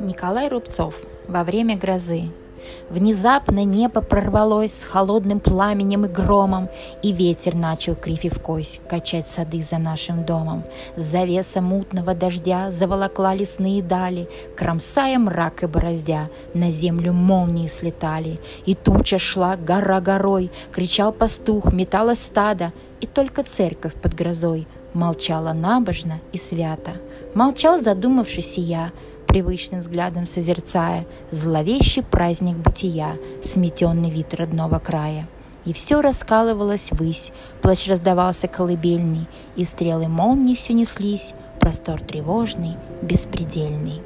Николай Рубцов во время грозы. Внезапно небо прорвалось с холодным пламенем и громом, и ветер начал кривь и вкось качать сады за нашим домом. Завеса мутного дождя заволокла лесные дали, кромсая мрак и бороздя, на землю молнии слетали, и туча шла гора горой, кричал пастух, металось стадо, и только церковь под грозой молчала набожно и свято. Молчал задумавшись я, привычным взглядом созерцая зловещий праздник бытия, сметенный вид родного края. И все раскалывалось ввысь, плач раздавался колыбельный, и стрелы молнии все неслись, простор тревожный, беспредельный.